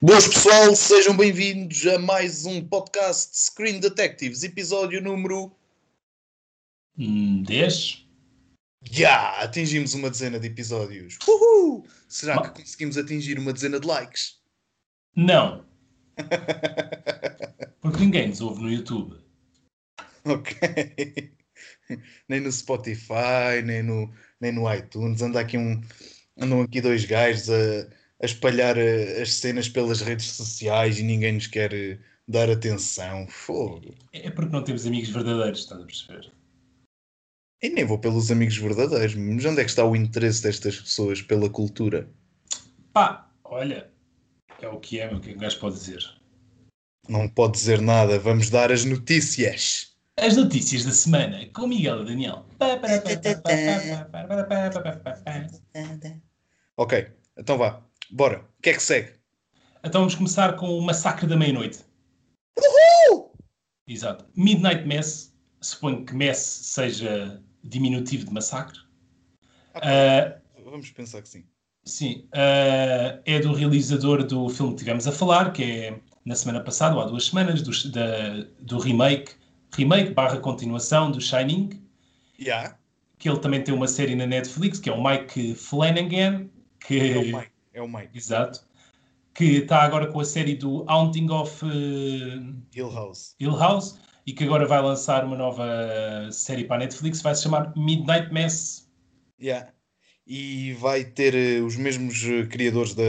Boas pessoal, sejam bem-vindos a mais um podcast Screen Detectives, episódio número. Hum, 10? Já! Atingimos uma dezena de episódios. Uhul! Será Ma- que conseguimos atingir uma dezena de likes? Não. Porque ninguém nos ouve no YouTube. Ok. nem no Spotify, nem no, nem no iTunes. Anda aqui um, andam aqui dois gajos a, a espalhar eh, as cenas pelas redes sociais e ninguém nos quer eh, dar atenção. Fogo. É porque não temos amigos verdadeiros, estás a perceber? E nem vou pelos amigos verdadeiros, mas onde é que está o interesse destas pessoas pela cultura? Pá, olha, é o que é, o que é que um gajo pode dizer? Não pode dizer nada, vamos dar as notícias. As notícias da semana com Miguel e Daniel. Ok, então vá, bora. O que é que segue? Então vamos começar com o Massacre da Meia-Noite. Exato. Midnight Mass, suponho que Mass seja diminutivo de massacre. Ah, Vamos pensar que sim. Sim, eh, é do realizador do filme que tivemos a falar, que é na semana passada, ou há duas semanas, do, da- do remake, remake barra continuação do Shining, Já, que ele também tem uma série na Netflix, que é o Mike Flanagan, que, é o Mike. É o Mike. exato, que está agora com a série do Haunting of eh, Hill House. Hill House, e que agora vai lançar uma nova série para a Netflix, vai se chamar Midnight Mass. Já. E vai ter eh, os mesmos eh, criadores da.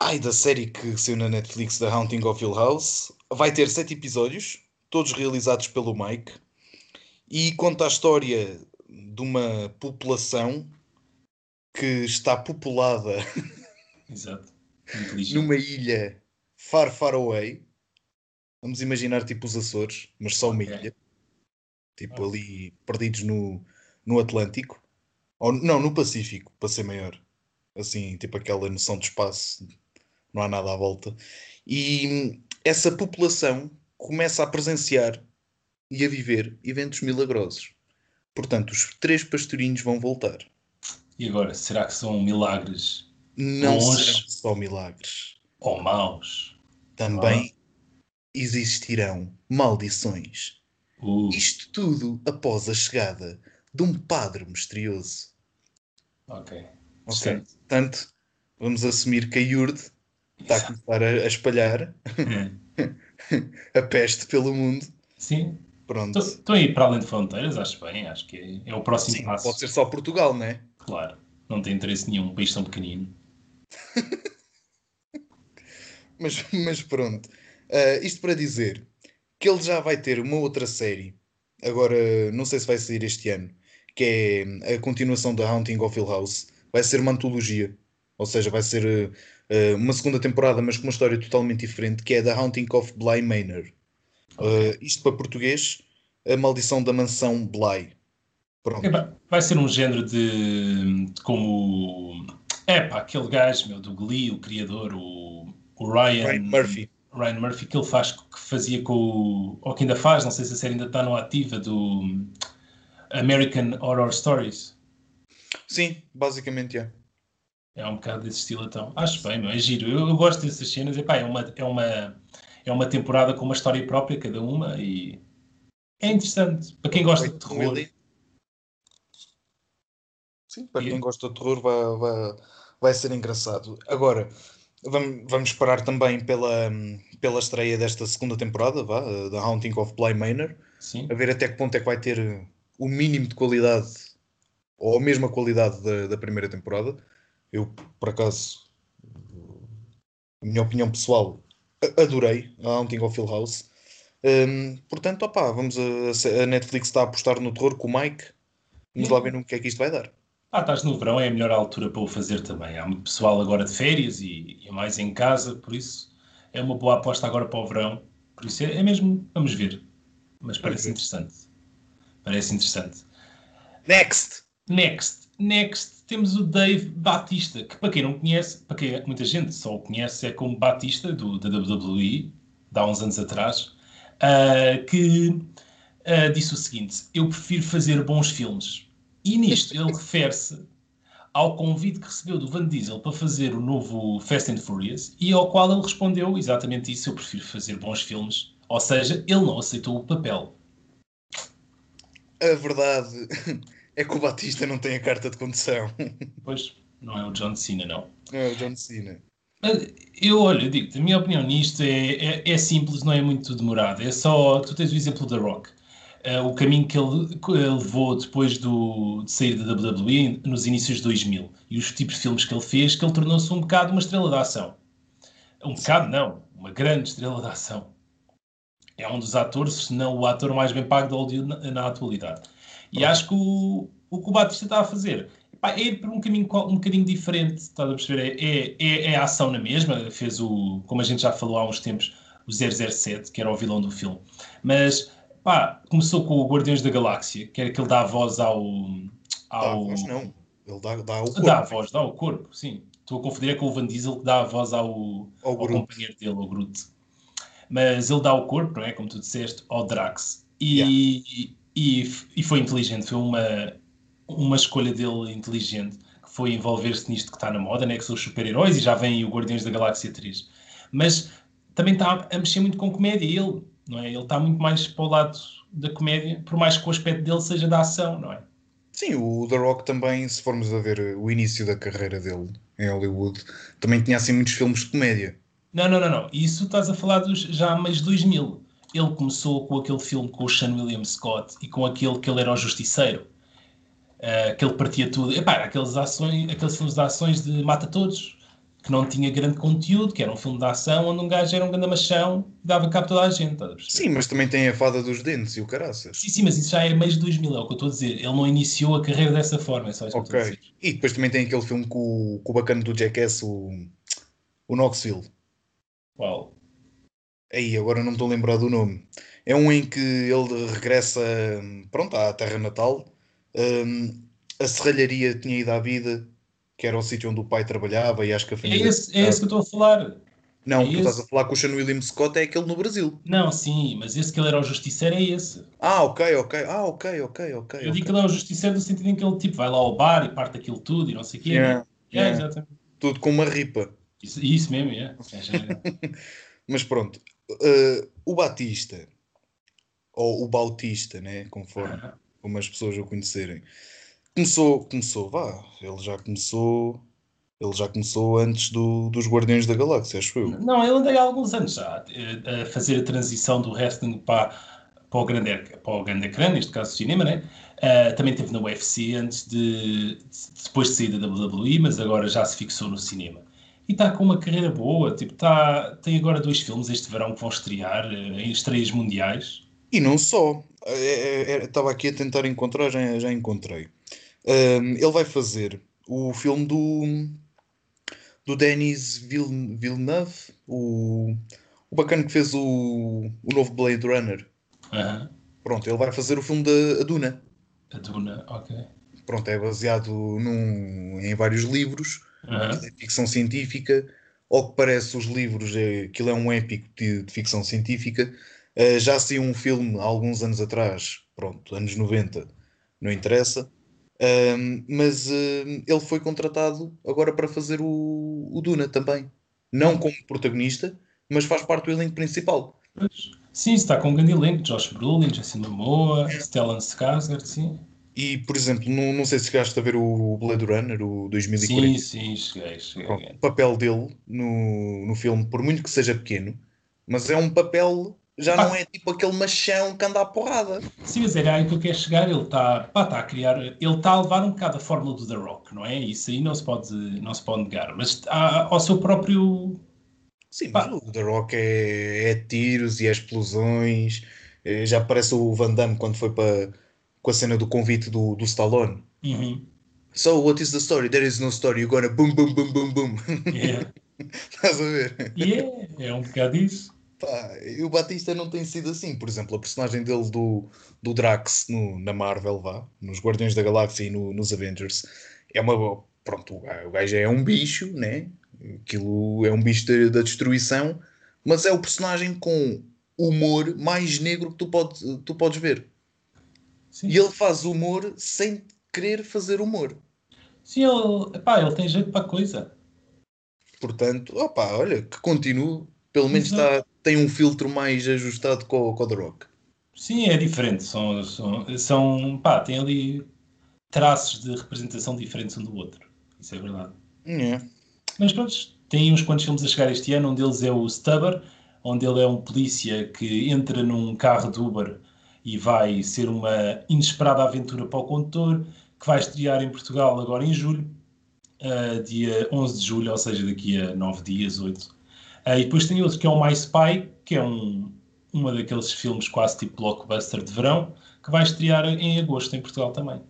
Ai, da série que saiu na Netflix, da Haunting of Hill House. Vai ter sete episódios, todos realizados pelo Mike. E conta a história de uma população que está populada Exato. Numa ilha far, far away. Vamos imaginar tipo os Açores, mas só uma Ok. ilha. Tipo Ah. ali perdidos no, no Atlântico. Ou não, no Pacífico, para ser maior. Assim, tipo aquela noção de espaço, não há nada à volta. E essa população começa a presenciar e a viver eventos milagrosos. Portanto, os três pastorinhos vão voltar. E agora, será que são milagres Não Bons. só milagres. ou maus? Também existirão maldições. Uh, Isto tudo após a chegada de um padre misterioso. ok. Ok? Certo. Portanto, vamos assumir que a Yurde está a começar a, a espalhar a peste pelo mundo. Sim. Pronto. Estou a ir para além de fronteiras, acho bem. Acho que é, é o próximo Sim, passo. pode ser só Portugal, não é? Claro. Não tem interesse nenhum. Um país tão pequenino. Mas, mas pronto. Ah, isto para dizer que ele já vai ter uma outra série. Agora, não sei se vai sair este ano. Que é a continuação da Haunting of Hill House. Vai ser uma antologia. Ou seja, vai ser ah, uma segunda temporada, mas com uma história totalmente diferente. Que é da Haunting of Bly Manor. Ah, isto para português, a maldição da mansão Bly. Pronto. Vai- vai ser um género de, de como. É pá, aquele gajo meu, do Glee, o criador, o, o Ryan, Ryan Murphy. Ryan Murphy, que ele faz, que fazia com o. Ou que ainda faz, não sei se a série ainda está no ativa, do American Horror Stories. Sim, basicamente é. É um bocado desse estilo, então. Acho bem, meu, é giro. Eu, eu gosto dessas cenas. Epá, é, uma, é, uma, é uma temporada com uma história própria, cada uma, e é interessante. Para quem gosta de terror. Really? Sim, para E- quem gosta de terror vai, vai, vai ser engraçado. Agora, vamos, vamos esperar também pela, pela estreia desta segunda temporada, vá, da Haunting of Bly Manor, Sim. a ver até que ponto é que vai ter uh, o mínimo de qualidade, ou a mesma qualidade da, da primeira temporada. Eu, por acaso, a minha opinião pessoal, adorei a Haunting of Hill House. Hum, portanto, opá, vamos a, a Netflix está a apostar no terror com o Mike. Vamos lá ver no que é que isto vai dar. Ah, estás no verão, é a melhor altura para o fazer também. Há muito pessoal agora de férias e, e mais em casa, por isso é uma boa aposta agora para o verão. Por isso é, é mesmo, vamos ver. Mas parece Ok. interessante. Parece interessante. Next! Next, next, temos o Dave Batista, que para quem não conhece, para quem muita gente só o conhece é como Batista, do, da WWE, de há uns anos atrás, ah, que ah, disse o seguinte: Eu prefiro fazer bons filmes. E nisto ele refere-se ao convite que recebeu do Van Diesel para fazer o novo Fast and Furious e ao qual ele respondeu exatamente isso: eu prefiro fazer bons filmes. Ou seja, ele não aceitou o papel. A verdade é que o Batista não tem a carta de condução. Pois, não é o John Cena, não. Não é o John Cena. Eu, olha, digo a minha opinião nisto é, é, é, simples, não é muito demorado. É só, tu tens o exemplo da Rock. Uh, o caminho que ele, levou depois do, de sair da WWE nos inícios de 2000 e os tipos de filmes que ele fez, que ele tornou-se um bocado uma estrela de ação. Um bocado, não, uma grande estrela de ação. É um dos atores, se não o ator mais bem pago de Hollywood na, na atualidade. E acho que o, o que o Batista está a fazer é ir por um caminho um bocadinho diferente, estás a perceber? É, é, é, a ação na mesma, fez o, como a gente já falou há uns tempos, o 007, que era o vilão do filme. Mas, pá, começou com o Guardiões da Galáxia, que era que ele dá a voz ao... ao... Dá a voz, não. Ele dá, dá o corpo. Dá a voz, dá o corpo, sim. Estou a confundir é com o Van Diesel que dá a voz ao, ao, ao companheiro dele, ao Groot. Mas ele dá o corpo, não é? Como tu disseste, ao Drax. E, yeah. e, e, e foi inteligente, foi uma uma escolha dele inteligente, que foi envolver-se nisto que está na moda, né, que são os super-heróis, e já vem o Guardiões da Galáxia 3. Mas também está a mexer muito com comédia, ele, não é? Ele está muito mais para o lado da comédia, por mais que o aspecto dele seja da ação, não é? Sim, o The Rock também, se formos a ver o início da carreira dele em Hollywood, também tinha assim muitos filmes de comédia. Não, não, não, não. Isso estás a falar dos já há mais de 2000. Ele começou com aquele filme com o Sean William Scott e com aquele que ele era o Justiceiro. Uh, que ele partia tudo. Epá, aqueles, ações, aqueles filmes de ações de mata todos, que não tinha grande conteúdo, que era um filme de ação onde um gajo era um grande machão e dava cabo toda a gente. Sim, mas também tem a fada dos dentes e o caraças. Sim, sim, mas isso já é mais de 2000, é o que eu estou a dizer. Ele não iniciou a carreira dessa forma, é só isso Ok. Que e depois também tem aquele filme com, com o bacana do Jackass, o, o Knoxville. Qual? Aí, agora não me estou a lembrar do nome. É um em que ele regressa, pronto, à terra natal um, a serralharia tinha ido à vida, que era o sítio onde o pai trabalhava e acho que a família. É esse, é esse que eu estou a falar. Não, é tu estás a falar com o Sean William Scott, é aquele no Brasil. Não, sim, mas esse que ele era o justiceiro é esse. Ah, ok, ok. Ah, ok, ok, ok. Eu digo que ele é o justiceiro no sentido em que ele tipo, vai lá ao bar e parte aquilo tudo e não sei o quê. Yeah, né? yeah. É, exatamente. Tudo com uma ripa. Isso, isso mesmo, é. mas pronto. Uh, o Batista, ou o Bautista, né? Conforme. Uh -huh como as pessoas o conhecerem. Começou, começou, vá, ele já começou, ele já começou antes do, dos Guardiões da Galáxia, acho eu. Não, ele anda há alguns anos já a fazer a transição do wrestling para, para, o, grande, para o grande ecrã, neste caso o cinema, né? Uh, também teve na UFC antes de, depois de sair da WWE, mas agora já se fixou no cinema. E está com uma carreira boa, tipo, tá, tem agora dois filmes este verão que vão estrear uh, em estreias mundiais. E não só. Estava aqui a tentar encontrar, já, já encontrei. Um, ele vai fazer o filme do, do Denis Villeneuve, o, o bacana que fez o, o novo Blade Runner. Uhum. Pronto, ele vai fazer o filme da Duna. A Duna, ok. Pronto, é baseado num, em vários livros, uhum. de ficção científica. Ao que parece, os livros, é, aquilo é um épico de, de ficção científica. Uh, já saiu um filme há alguns anos atrás, pronto, anos 90, não interessa. Uh, mas uh, ele foi contratado agora para fazer o, o, Duna também. Não como protagonista, mas faz parte do elenco principal. Sim, está com um grande elenco: Josh Brolin, Jason Momoa, é. Stellan Skarsgård, sim. E, por exemplo, não, não sei se chegaste a ver o Blade Runner, o 2040. Sim, sim, cheguei. cheguei. O papel dele no, no filme, por muito que seja pequeno, mas é um papel já não é tipo aquele machão que anda à porrada. Sim, mas é aí que eu quero chegar. Ele está tá a criar, ele está a levar um bocado a fórmula do The Rock, não é? Isso aí não se pode, não se pode negar, mas ao seu próprio. Sim, mas o The Rock é, é tiros e é explosões. É, já parece o Van Damme quando foi para com a cena do convite do, do Stallone. Uhum. So, what is the story? There is no story. You're gonna boom, boom, boom, boom, boom. Yeah. Estás a ver? Yeah, é um bocado isso. Pá, e o Batista não tem sido assim. Por exemplo, a personagem dele do, do Drax no, na Marvel, vá, nos Guardiões da Galáxia e no, nos Avengers, é uma. Pronto, o gajo é um bicho, né? Aquilo é um bicho da, da destruição, mas é o personagem com humor mais negro que tu, pode, tu podes ver. Sim. E ele faz humor sem querer fazer humor. Sim, ele, epá, ele tem jeito para a coisa. Portanto, opa, olha, que continue. Pelo menos Exato. está, tem um filtro mais ajustado com, com o The Rock. Sim, é diferente. São, são, são pá, tem ali traços de representação diferentes um do outro. Isso é verdade. É. Mas pronto, tem uns quantos filmes a chegar este ano. Um deles é o Stubber, onde ele é um polícia que entra num carro de Uber e vai ser uma inesperada aventura para o condutor, que vai estrear em Portugal agora em julho, uh, dia 11 de julho, ou seja, daqui a 9 dias, 8. Uh, e depois tem outro que é o My Spy, que é um, uma daqueles filmes quase tipo blockbuster de verão, que vai estrear em agosto em Portugal também.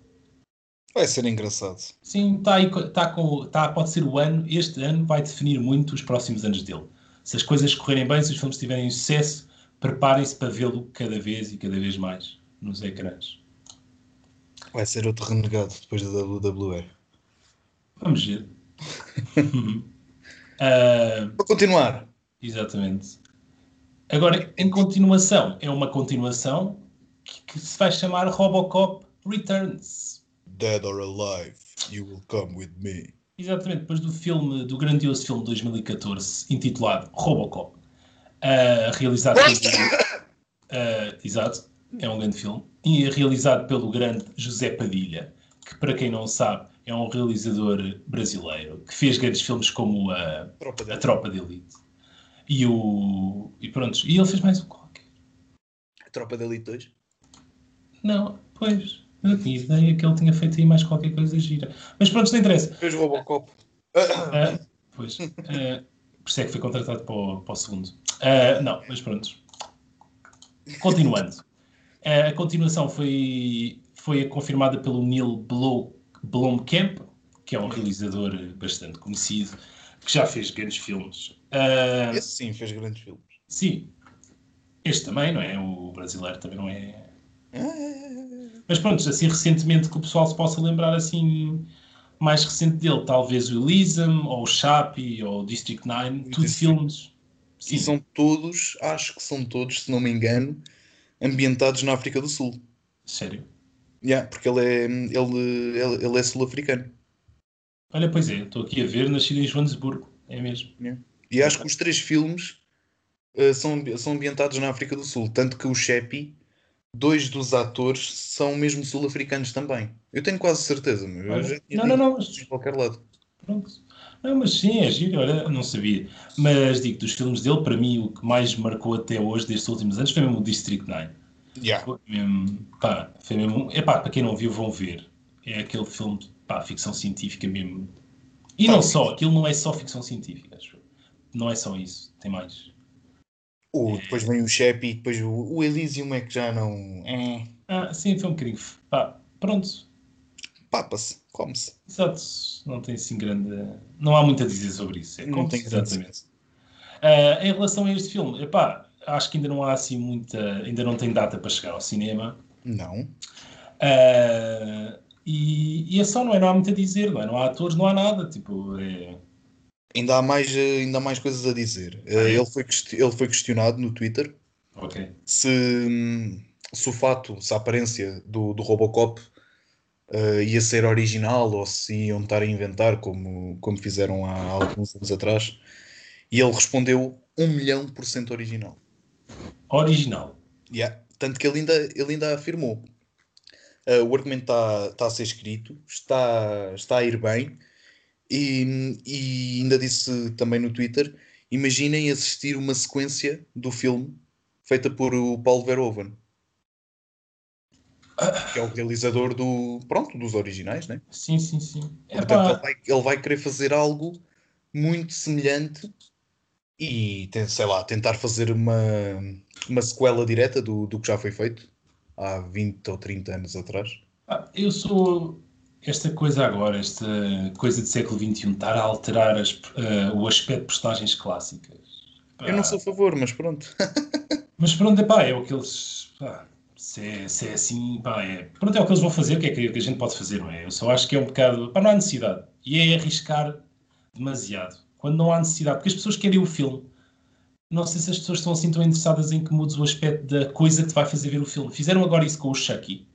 Vai ser engraçado. Sim, tá aí, tá com, tá, pode ser o ano, este ano vai definir muito os próximos anos dele. Se as coisas correrem bem, se os filmes tiverem sucesso, preparem-se para vê-lo cada vez e cada vez mais nos ecrãs. Vai ser outro renegado depois da WWE. Vamos ver. uh, Para continuar. Exatamente. Agora, em continuação, é uma continuação que, que se vai chamar Robocop Returns. Dead or alive, you will come with me. Exatamente, depois do filme, do grandioso filme de 2014, intitulado Robocop, uh, realizado pelo. Uh, exato, é um grande filme. E é realizado pelo grande José Padilha, que, para quem não sabe, é um realizador brasileiro que fez grandes filmes como a Tropa de A Tropa de Elite. E o. E pronto, e ele fez mais um qualquer. Tropa de Elite 2. Não, pois. Eu tinha ideia que ele tinha feito aí mais qualquer coisa gira. Mas pronto, não interessa. Fez Robocop. Ah, pois. ah, por isso é que foi contratado para o, para o segundo. Ah, não, mas pronto. Continuando. Ah, a continuação foi, foi confirmada pelo Neil Blo- Blomkamp, que é um realizador bastante conhecido, que já fez grandes filmes. Ah, Esse sim fez grandes filmes. sim. Este também, não é? O brasileiro também não é. Ah, Mas pronto, assim recentemente que o pessoal se possa lembrar assim mais recente dele, talvez o Elysium, ou o Chappie, ou o District 9, tudo District. filmes. Sim, E são todos, acho que são todos, se não me engano, ambientados na África do Sul. sério. Yeah, porque ele é, ele, ele, ele é sul-africano. Olha, pois é, estou aqui a ver, nascido em Joanesburgo, é mesmo. E acho que os três filmes eh, são, são ambientados na África do Sul. Tanto que o Sheppy, dois dos atores são mesmo sul-africanos também. Eu tenho quase certeza, mas Olha, já tinha não, não, não, em qualquer lado. pronto. Não, mas sim, é giro, olha, não sabia. Mas digo, dos filmes dele, para mim, o que mais marcou até hoje, destes últimos anos, foi mesmo o District 9. Yeah. Foi mesmo, pá, foi mesmo, epá, para quem não viu, vão ver. É aquele filme, pá, ficção científica mesmo. E não só, aquilo não é só ficção científica, acho. Não é só isso, tem mais. O, depois vem o Sheppy, depois o, o Elysium é que já não. É, Ah, sim, foi um bocadinho. Pá, pronto. Papa-se, come-se. Exato, não tem assim grande. Não há muito a dizer sobre isso. É Não tem exatamente. Ah, em relação a este filme, epá, acho que ainda não há assim muita. Ainda não tem data para chegar ao cinema. Não. Ah, e, e é só, não é? Não há muito a dizer, não é? Não há atores, não há nada. Tipo, é. Ainda há mais, eh, ainda há mais coisas a dizer. Eh, Ah, é? ele, foi, ele foi questionado no Twitter Ok. se, hum, se o fato, se a aparência do, do Robocop eh, ia ser original ou se iam estar a inventar como, como fizeram há alguns anos atrás. E ele respondeu um milhão por cento original. Original. Yeah. Tanto que ele ainda, ele ainda afirmou. eh, o argumento está está a ser escrito, está, está a ir bem, e, e ainda disse também no Twitter: imaginem assistir uma sequência do filme feita por o Paulo Verhoeven, que é o realizador do, pronto, dos originais, né? Sim, sim, sim. Portanto, ele vai, ele vai querer fazer algo muito semelhante e, sei lá, tentar fazer uma, uma sequela direta do, do que já foi feito há 20 ou 30 anos atrás. Ah, Eu sou esta coisa agora, esta coisa do século XXI, estar a alterar as- ah, o aspecto de personagens clássicas. Pá, Eu não sou a favor, mas pronto. Mas pronto, epá, é o que eles. pá, se, é, se é assim, pá, é, pronto, é o que eles vão fazer, o que é que a gente pode fazer, não é? Eu só acho que é um bocado. Pá, não há necessidade. E é arriscar demasiado. Quando não há necessidade, porque as pessoas querem o filme. Não sei se as pessoas estão assim tão interessadas em que mudes o aspecto da coisa que te vai fazer ver o filme. Fizeram agora isso com o Chucky.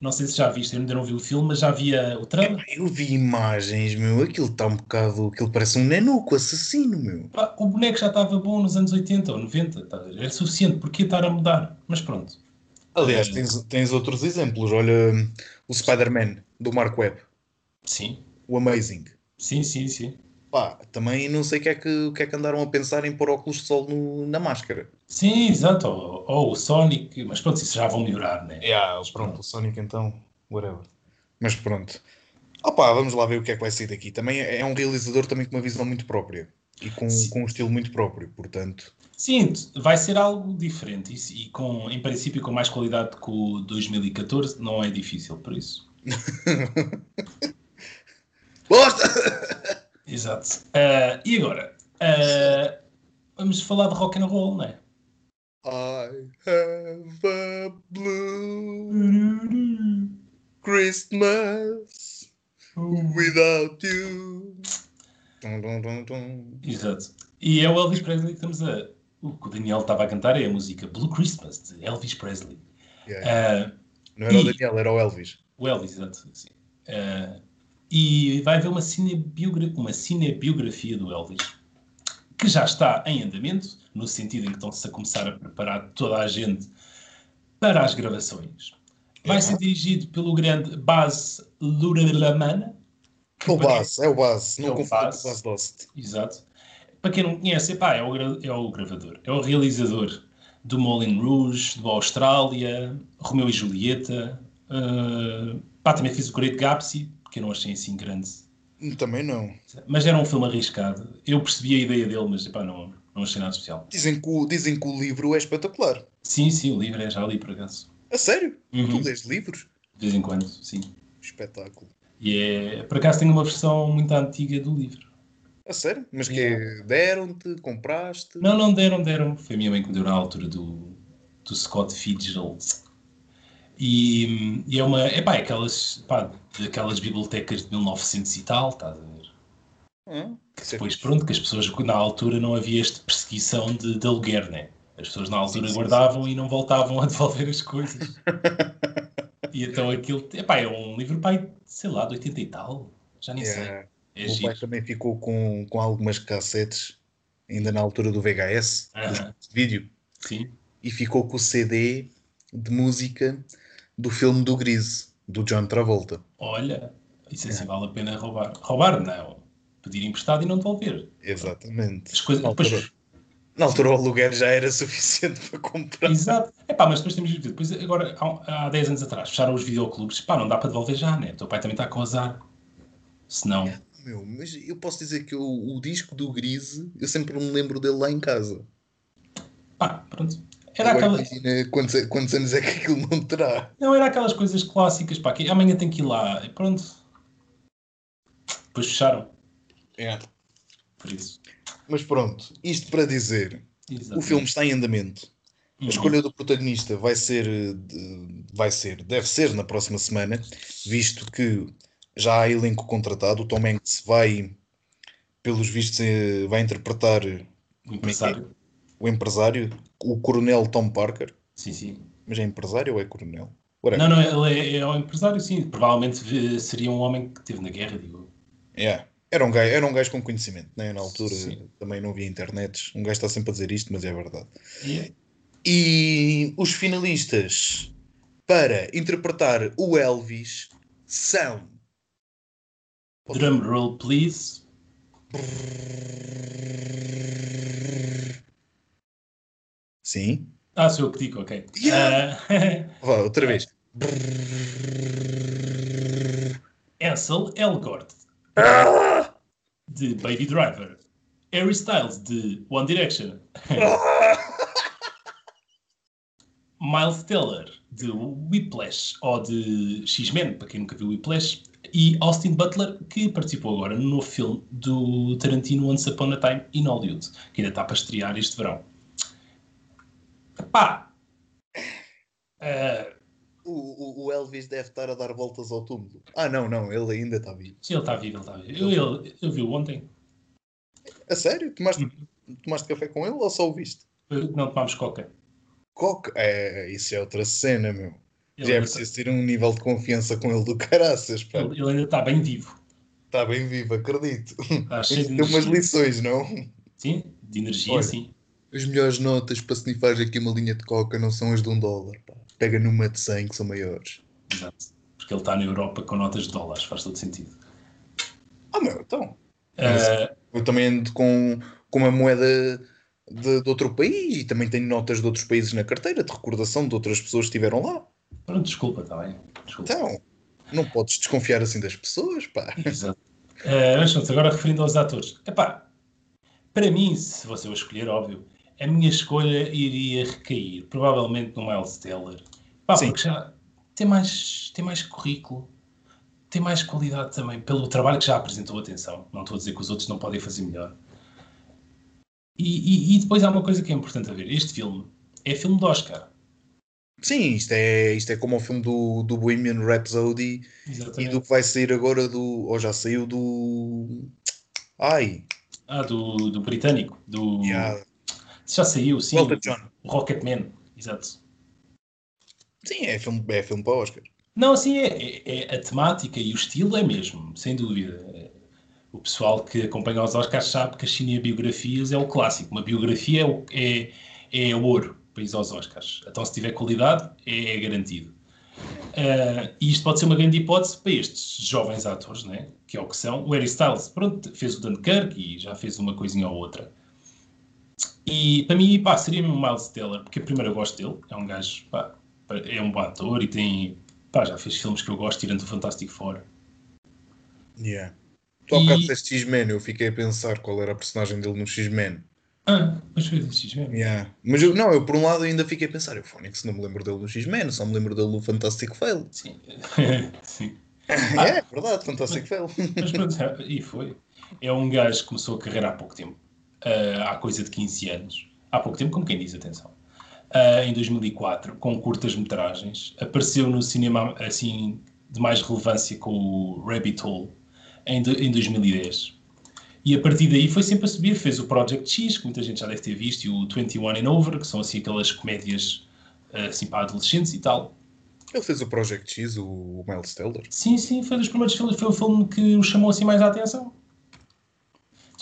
Não sei se já viste, eu ainda não vi o filme, mas já via o trailer. Eu vi imagens, meu. Aquilo está um bocado. Aquilo parece um nenuco assassino, meu. O boneco já estava bom nos anos 80 ou 90, tá a ver? é suficiente, porquê estar a mudar? Mas pronto. Aliás, É. tens, tens outros exemplos. Olha o Spider-Man do Mark Webb, Sim, o Amazing. sim, sim, sim. Pá, também não sei o que é que, que, é que andaram a pensar em pôr óculos de sol no- na máscara. Sim, exato. Ou, ou o Sonic, mas pronto, isso já vão melhorar, né? Yeah, pronto, o Sonic então, whatever. Mas pronto. Opa, vamos lá ver o que é que vai sair daqui. Também é é um realizador também com uma visão muito própria e com, Sim. com um estilo muito próprio, portanto. Sim, vai ser algo diferente e, e com, em princípio com mais qualidade que o 2014 não é difícil, por isso. Bosta! Exato. Ah, e agora? Ah, vamos falar de rock and roll, não é? I have a blue Christmas without you. Exato. E é o Elvis Presley que estamos a. O que o Daniel estava a cantar é a música Blue Christmas, de Elvis Presley. Yeah. Ah, Não era o E- Daniel, era o Elvis. o Elvis, exato. Sim. Ah, e vai haver uma, cinebiogra uma cinebiografia do Elvis, que já está em andamento, no sentido em que estão-se a começar a preparar toda a gente para as gravações. Vai ser dirigido pelo grande Baz Luhrmann. É o Bass, é o Bass. É Não o confundo com o. Bass Dost. Exato. Para quem não conhece, epá, é, o, é o gravador, é o realizador do Moulin Rouge, do Austrália, Romeu e Julieta. Uh, pá, também fiz o Great Gatsby, que eu não achei assim grande. Também não. Mas era um filme arriscado. Eu percebi a ideia dele, mas epá, não, não achei nada especial. Dizem que, o, dizem que o livro é espetacular. Sim, sim, o livro é já ali por acaso. A sério? Uhum. Tu lês livros? De vez em quando, sim. Espetáculo. E é, por acaso tenho uma versão muito antiga do livro. A sério? Mas que é, deram-te? Compraste? Não, não deram, deram. Foi a minha mãe que me deu na altura do, do Scott Fitzgerald. E, e é uma. É pá, aquelas, pá, daquelas bibliotecas de 1900 e tal, estás a ver? Isso é Depois, pronto, que as pessoas, na altura, não havia esta perseguição de, de aluguer, né? As pessoas na altura Sim, sim, guardavam e não voltavam a devolver as coisas. e então aquilo. Epá, é um livro, pai, sei lá, de 80 e tal. Já nem sei. É O giro. pai também ficou com, com algumas cassetes, ainda na altura do VHS, Aham. de vídeo, Sim. e ficou com o CD de música do filme do Grise, do John Travolta. Olha, isso É. assim vale a pena roubar. Roubar, não. Pedir emprestado e não devolver. Exatamente. As coisas. Na Depois, altura, na altura o aluguer já era suficiente para comprar. exato. É pá, mas depois temos de Depois, agora, há, há 10 anos atrás, fecharam os videoclubes. Pá, não dá para devolver já, né? O teu pai também está com azar. Se não. Meu, mas eu posso dizer que o, o disco do Grise, eu sempre me lembro dele lá em casa. Pá, pronto. Era aquela, imagina quantos, quantos anos é que aquilo não terá. não, era aquelas coisas clássicas, pá, que amanhã tem que ir lá. E pronto. Depois fecharam. Por isso. Mas pronto, isto para dizer, o Exatamente. filme está em andamento. A Uhum. escolha do protagonista vai ser, vai ser, deve ser na próxima semana, visto que já há elenco contratado. O Tom Hanks vai, pelos vistos, eh, vai interpretar O empresário. O empresário, o coronel Tom Parker. Sim, sim. Mas é empresário ou é coronel? Whatever. Não, não, ele é, é um empresário, sim. Provavelmente seria um homem que esteve na guerra, digo. Yeah. Era, um gajo, era um gajo com conhecimento, né? na altura Sim. também não havia internets. Um gajo está sempre a dizer isto, mas é verdade. E é- E os finalistas para interpretar o Elvis são. Drum roll, please. Sim. Ah, sou eu que digo, ok. Yeah. Ah, Vá, outra vez. Ansel Elgort, de Baby Driver. Harry Styles, de One Direction. Miles Teller, de Whiplash, ou de X-Men, para quem nunca viu Whiplash. E Austin Butler, que participou agora no novo filme do Tarantino Once Upon a Time in Hollywood, que ainda está para estrear este verão. Pá! Ah, O, o- o Elvis deve estar a dar voltas ao túmulo. Ah, não, não, ele ainda está vivo. sim, ele está vivo, ele está vivo. Eu, eu, eu vi-o ontem. A sério? Tomaste, tomaste café com ele ou só o viste? Não tomámos coca. Coca? É, isso é outra cena, meu. Ele Já é ainda preciso ter um nível de confiança com ele do caraças, pá. Ele, ele ainda está bem vivo. Está bem vivo, acredito. Está cheio de umas lições, não? Sim, de energia, Olha. sim. As melhores notas para snifar aqui uma linha de coca não são as de um dólar, pá. Pega numa de 100 que são maiores. Exato. Porque ele está na Europa com notas de dólares, faz todo sentido. Ah, meu, então. Ah, Eu também ando com, com uma moeda de, de outro país e também tenho notas de outros países na carteira, de recordação de outras pessoas que estiveram lá. pronto, desculpa, está bem. Desculpa. Então, não podes desconfiar assim das pessoas, pá. Exato. Ah, mas agora referindo aos atores. Epá, para mim, se você o escolher, óbvio, a minha escolha iria recair, provavelmente no Miles Teller. Pá, Sim. porque já tem mais, tem mais currículo, tem mais qualidade também, pelo trabalho que já apresentou, atenção. Não estou a dizer que os outros não podem fazer melhor. E, e- e depois há uma coisa que é importante a ver. Este filme é filme de Oscar. Sim, isto é, isto é como o filme do, do Bohemian Rhapsody e Exatamente. do que vai sair agora do. ou já saiu do. Ai, Ah, do, do britânico. Do... yeah. Já saiu, sim. Elton John. O Rocketman. Exato. Sim, é filme, é filme para Oscar. Não, assim, é, é- é a temática e o estilo é mesmo, sem dúvida. O pessoal que acompanha os Oscars sabe que as cinebiografias é o clássico. Uma biografia é, o, é, é ouro para ir aos Oscars. Então, se tiver qualidade, é, é garantido. Ah, e isto pode ser uma grande hipótese para estes jovens atores, né? que é o que são. O Harry Styles, pronto, fez o Dunkirk e já fez uma coisinha ou outra. E para mim, pá, seria mesmo o Miles Teller, porque primeiro eu gosto dele, é um gajo, pá, é um bom ator e tem, pá, já fez filmes que eu gosto, tirando o Fantástico Four. Yeah. Tu há bocado E- disseste X-Men, eu fiquei a pensar qual era a personagem dele no X-Men. Ah, mas fez isso mesmo. Yeah. Mas eu, não, eu por um lado ainda fiquei a pensar, eu Fónix não me lembro dele no X-Men, só me lembro dele no Fantastic Fail. Sim. Sim. é, verdade, Fantastic Fail. Mas pronto, é, e foi. É um gajo que começou a carreira há pouco tempo, ah, há coisa de 15 anos. Há pouco tempo, como quem diz, atenção. Ah, em 2004, com curtas-metragens, apareceu no cinema assim de mais relevância com o Rabbit Hole em, do- em 2010. E a partir daí foi sempre a subir. Fez o Project X, que muita gente já deve ter visto, e o 21 and Over, que são assim aquelas comédias ah, assim para adolescentes e tal. Ele fez o Project X, o Miles Teller. Sim, sim, foi dos primeiros filmes, foi o filme que o chamou assim mais a atenção.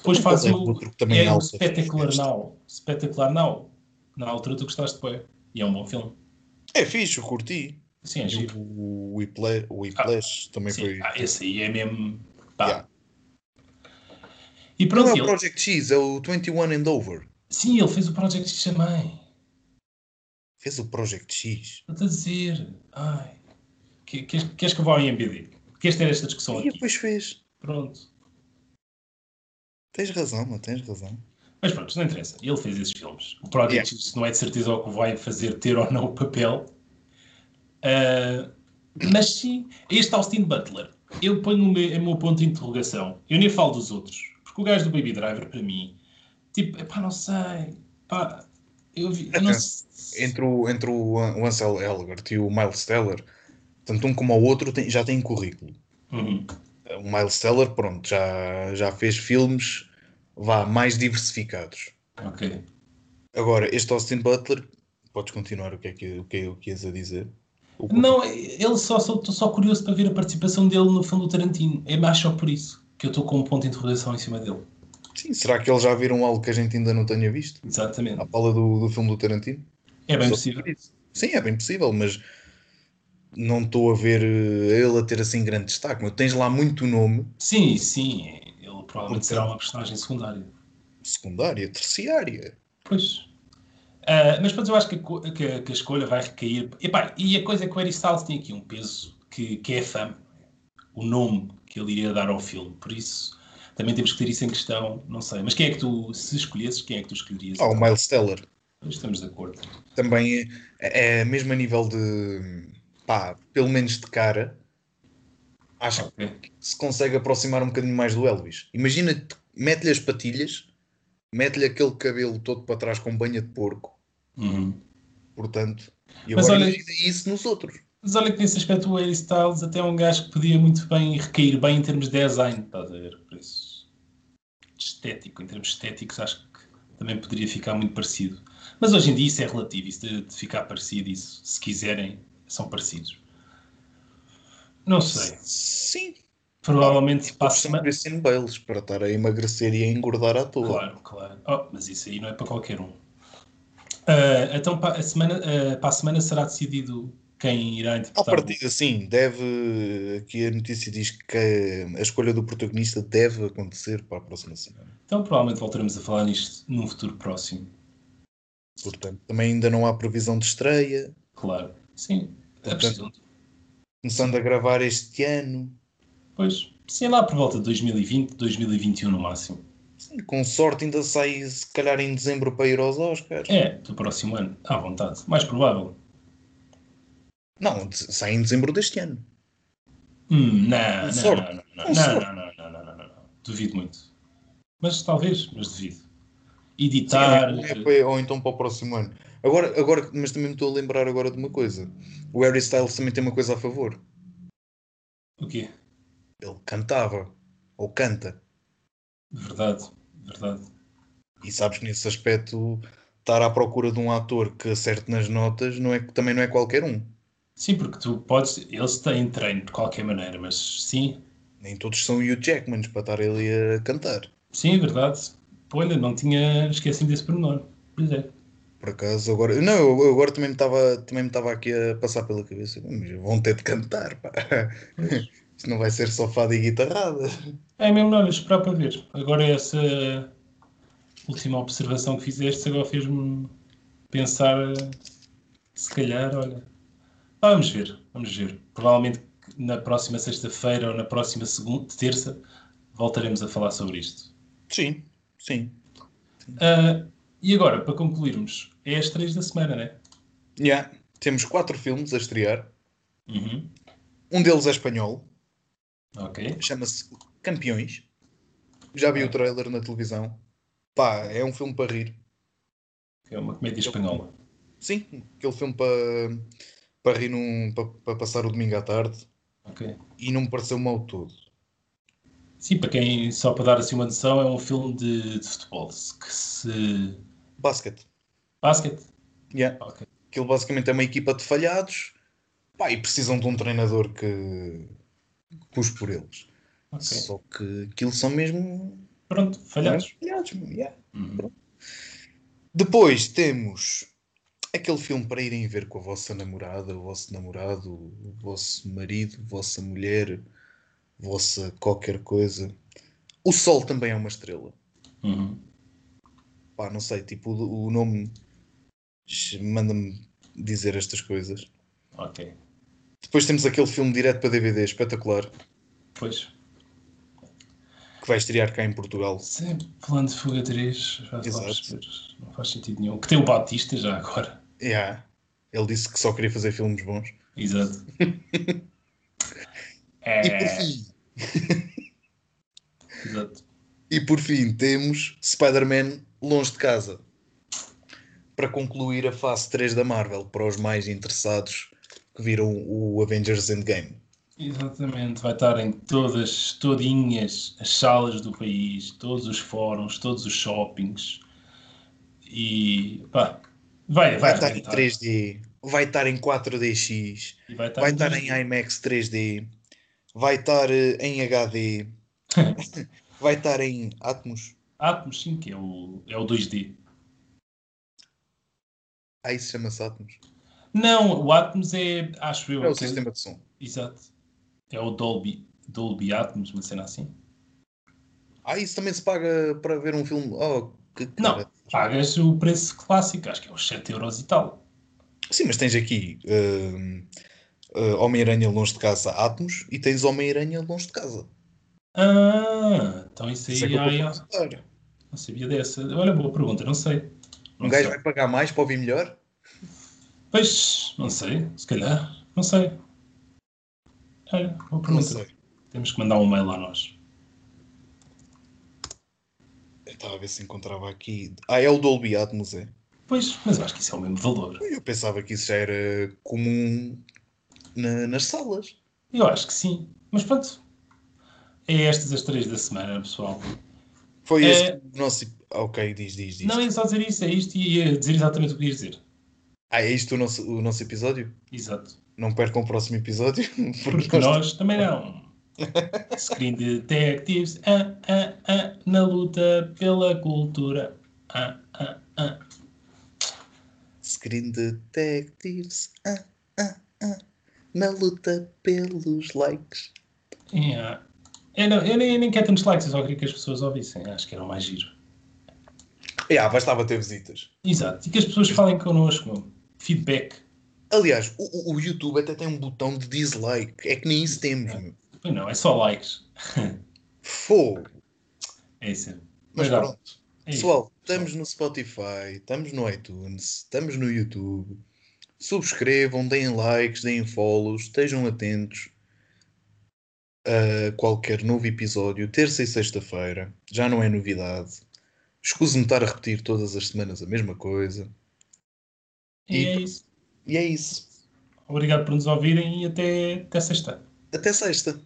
Depois faz é o, outro que também é o Spectacular este? Now. Spectacular Now. Na altura tu gostaste de E é um bom filme. É fixe, eu curti. Sim, é E giro. o Whiplash, o Whiplash também Sim, foi. ah, esse aí é mesmo. Pá. Yeah. E Não pronto, é o Project X, é o 21 and Over. sim, ele fez o Project X também. Fez o Project X. Estou a dizer. Ai. Que- Queres, queres que eu vá ao IMBD? Queres ter esta discussão E aqui? depois fez. Pronto. Tens razão, mano, tens razão. Mas pronto, não interessa. Ele fez esses filmes. O Project Yeah. Não é de certeza o que vai fazer ter ou não o papel. Ah, mas sim, este Austin Butler, eu ponho o meu, o meu ponto de interrogação. Eu nem falo dos outros. Porque o gajo do Baby Driver, para mim, tipo, epá, não sei. Pá, eu, vi, eu não Atenção, sei. Entre o, entre o Ansel Elgort e o Miles Teller, tanto um como o outro tem- já têm currículo. Uhum. O Miles Teller, pronto, já, já fez filmes vá, mais diversificados. Ok. Agora, este Austin Butler, podes continuar o que é que, o que, é, o que ias a dizer? O- Não, ele só estou só curioso para ver a participação dele no filme do Tarantino. É mais só por isso que eu estou com um ponto de interrogação em cima dele. Sim, será que eles já viram algo que a gente ainda não tenha visto? Exatamente. À fala do, do filme do Tarantino? É bem Só possível. Sim, é bem possível, mas não estou a ver eh, ele a ter assim grande destaque. Mas tens lá muito nome, Sim, sim. Ele provavelmente será uma personagem secundária. secundária, terciária. Pois. Ah, mas depois eu acho que a, que a- que a escolha vai recair. Epá, e a coisa é que o Harry Styles tem aqui um peso que, que é a fama. O nome que ele iria dar ao filme. Por isso, também temos que ter isso em questão. Não sei. Mas quem é que tu, se escolhesses, quem é que tu escolherias? Ah, o Miles Teller Estamos de acordo. também é, é mesmo a nível de pá, pelo menos de cara. Acho Ok. que se consegue aproximar um bocadinho mais do Elvis. Imagina, mete-lhe as patilhas, mete-lhe aquele cabelo todo para trás com banha de porco, Uhum. portanto. E Mas agora olha- imagina isso nos outros. Mas olha que nesse aspecto o Harry Styles até é um gajo que podia muito bem recair bem em termos de design, estás a ver? Por isso, estético, em termos estéticos, acho que também poderia ficar muito parecido. Mas hoje em dia isso é relativo, isso de, de ficar parecido, isso, se quiserem, são parecidos. Não sei. Sim. Provavelmente Para para a são semana. Christian Bales para estar a emagrecer e a engordar à toa. Claro, claro. Oh, mas isso aí não é para qualquer um. Ah, então, para a, semana, ah, para a semana será decidido quem irá interpretar. o- partida, sim, deve. Aqui a notícia diz que a escolha do protagonista deve acontecer para a próxima semana. Então, provavelmente voltaremos a falar nisto num futuro próximo. Portanto, também ainda não há previsão de estreia. Claro. Sim. É Portanto. Começando a gravar este ano. Pois, sim, lá por volta de 2020, 2021 no máximo. Sim, com sorte ainda sai se calhar em dezembro para ir aos Oscars. É, do próximo ano, à vontade. Mais provável. Não, sai em dezembro deste ano. Hum, não, não, não, não, não, não, não, não, não, não, não, não, não. Duvido muito. Mas talvez, mas duvido. Sim, Editar. é- é para- ou então para o próximo ano. Agora, agora, mas também me estou a lembrar agora de uma coisa. O Harry Styles também tem uma coisa a favor. O quê? Ele cantava. Ou canta. Verdade, verdade. E sabes que nesse aspecto estar à procura de um ator que acerte nas notas não é, também não é qualquer um. Sim, porque tu podes. Eles têm treino de qualquer maneira, mas sim, Nem todos são Hugh Jackmans para estar ali a cantar. sim, é verdade. Ainda não tinha esquecido desse pormenor. Pois é. Por acaso, agora. Não, eu agora também me estava também me estava aqui a passar pela cabeça. Mas vão ter de cantar, pá. Isto não vai ser só fada e guitarrada. É mesmo, não, olha, esperar para ver. Agora essa última observação que fizeste agora fez-me pensar, se calhar, olha. Ah, vamos ver, vamos ver. Provavelmente na próxima sexta-feira ou na próxima segunda, terça voltaremos a falar sobre isto. Sim, sim. Ah, e agora, para concluirmos, é as três da semana, né? Yeah. Temos quatro filmes a estrear. Uhum. Um deles é espanhol. Ok. Chama-se Campeões. Já vi o trailer na televisão. Pá, é um filme para rir. É uma comédia espanhola. Sim, aquele filme para, para rir num, para, para passar o domingo à tarde. Ok. E não me pareceu mal todo. Sim, para quem, só para dar assim uma noção, é um filme de, de futebol que se. Basket. Basket? Yeah. Ok. Aquilo basicamente é uma equipa de falhados. Pá, e precisam de um treinador que puxe por eles. Ok. Só que aquilo são mesmo Pronto, falhados. falhados. yeah. Uhum. Depois temos aquele filme para irem ver com a vossa namorada, o vosso namorado, o vosso marido, vossa mulher, vossa qualquer coisa. O Sol também é uma estrela. Uhum. Pá, não sei, tipo, o, o nome manda-me dizer estas coisas. Ok. Depois temos aquele filme direto para DVD espetacular Pois. que vai estrear cá em Portugal. Sempre plano de fuga 3, já vamos Exato. Não faz sentido nenhum. Que tem o Batista já agora. Yeah. Ele disse que só queria fazer filmes bons. Exato. E por é. fim, Exato. E por fim temos Spider-Man longe de casa. Para concluir a fase 3 da Marvel, para os mais interessados que viram o Avengers Endgame. Exatamente. Vai estar em todas, todinhas as salas do país, todos os fóruns, todos os shoppings. E pá, vai, vai, Vai estar em arrebentar. 3D, vai estar em 4DX, E vai estar vai em estar em 2D. IMAX 3D, vai estar eh, em HD, vai estar em Atmos. Atmos, sim, que é o, é o 2D. Ah, isso chama-se Atmos. Não, o Atmos é, acho eu. É o sistema de som. Exato. É o Dolby, Dolby Atmos, uma cena assim. Ah, isso também se paga para ver um filme. Oh, que Não, cara. pagas o preço clássico, acho que é os 7 euros e tal. Sim, mas tens aqui hum, uh, Homem-Aranha longe de casa Atmos e tens Homem-Aranha longe de casa. Ah, então isso aí Isso é que eu não sabia dessa. Olha, boa pergunta, não sei. Não Um gajo sei. vai pagar mais para ouvir melhor? Pois, não sei, se calhar, não sei. Olha, boa Não sei. Temos que mandar um mail a nós. Eu estava a ver se encontrava aqui. Ah, é o Dolby Atmos, é? Pois, mas eu acho que isso é o mesmo valor. Eu pensava que isso já era comum na- nas salas. Eu acho que sim. Mas pronto. É estas as três da semana, pessoal. Foi É- este o nosso. Ok, diz, diz, diz. Não ia só dizer isso, é isto e ia dizer exatamente o que ia dizer. Ah, é isto o nosso, o nosso episódio? Exato. Não percam o próximo episódio. Porque nós também não. Screen Detectives ah, ah, ah, na luta pela cultura. Ah, ah, ah. Screen Detectives ah, ah, ah, na luta pelos likes. Yeah. Eu, não, eu, nem, eu nem quero tantos likes, eu só queria que as pessoas ouvissem. Acho que era o mais giro. Yeah, bastava ter visitas. Exato. E que as pessoas falem connosco. meu. Feedback. Aliás, o, o- YouTube até tem um botão de dislike. É que nem isso temos. meu. Pois não, é só likes. Fogo. É isso. Mas Mas pronto. é. Pessoal, estamos no Spotify, estamos no iTunes, estamos no YouTube. Subscrevam, deem likes, deem follows, estejam atentos a qualquer novo episódio, terça e sexta-feira. Já não é novidade. Escuso-me estar a repetir todas as semanas a mesma coisa. E é isso. E é isso. Obrigado por nos ouvirem e até, até sexta. Até sexta.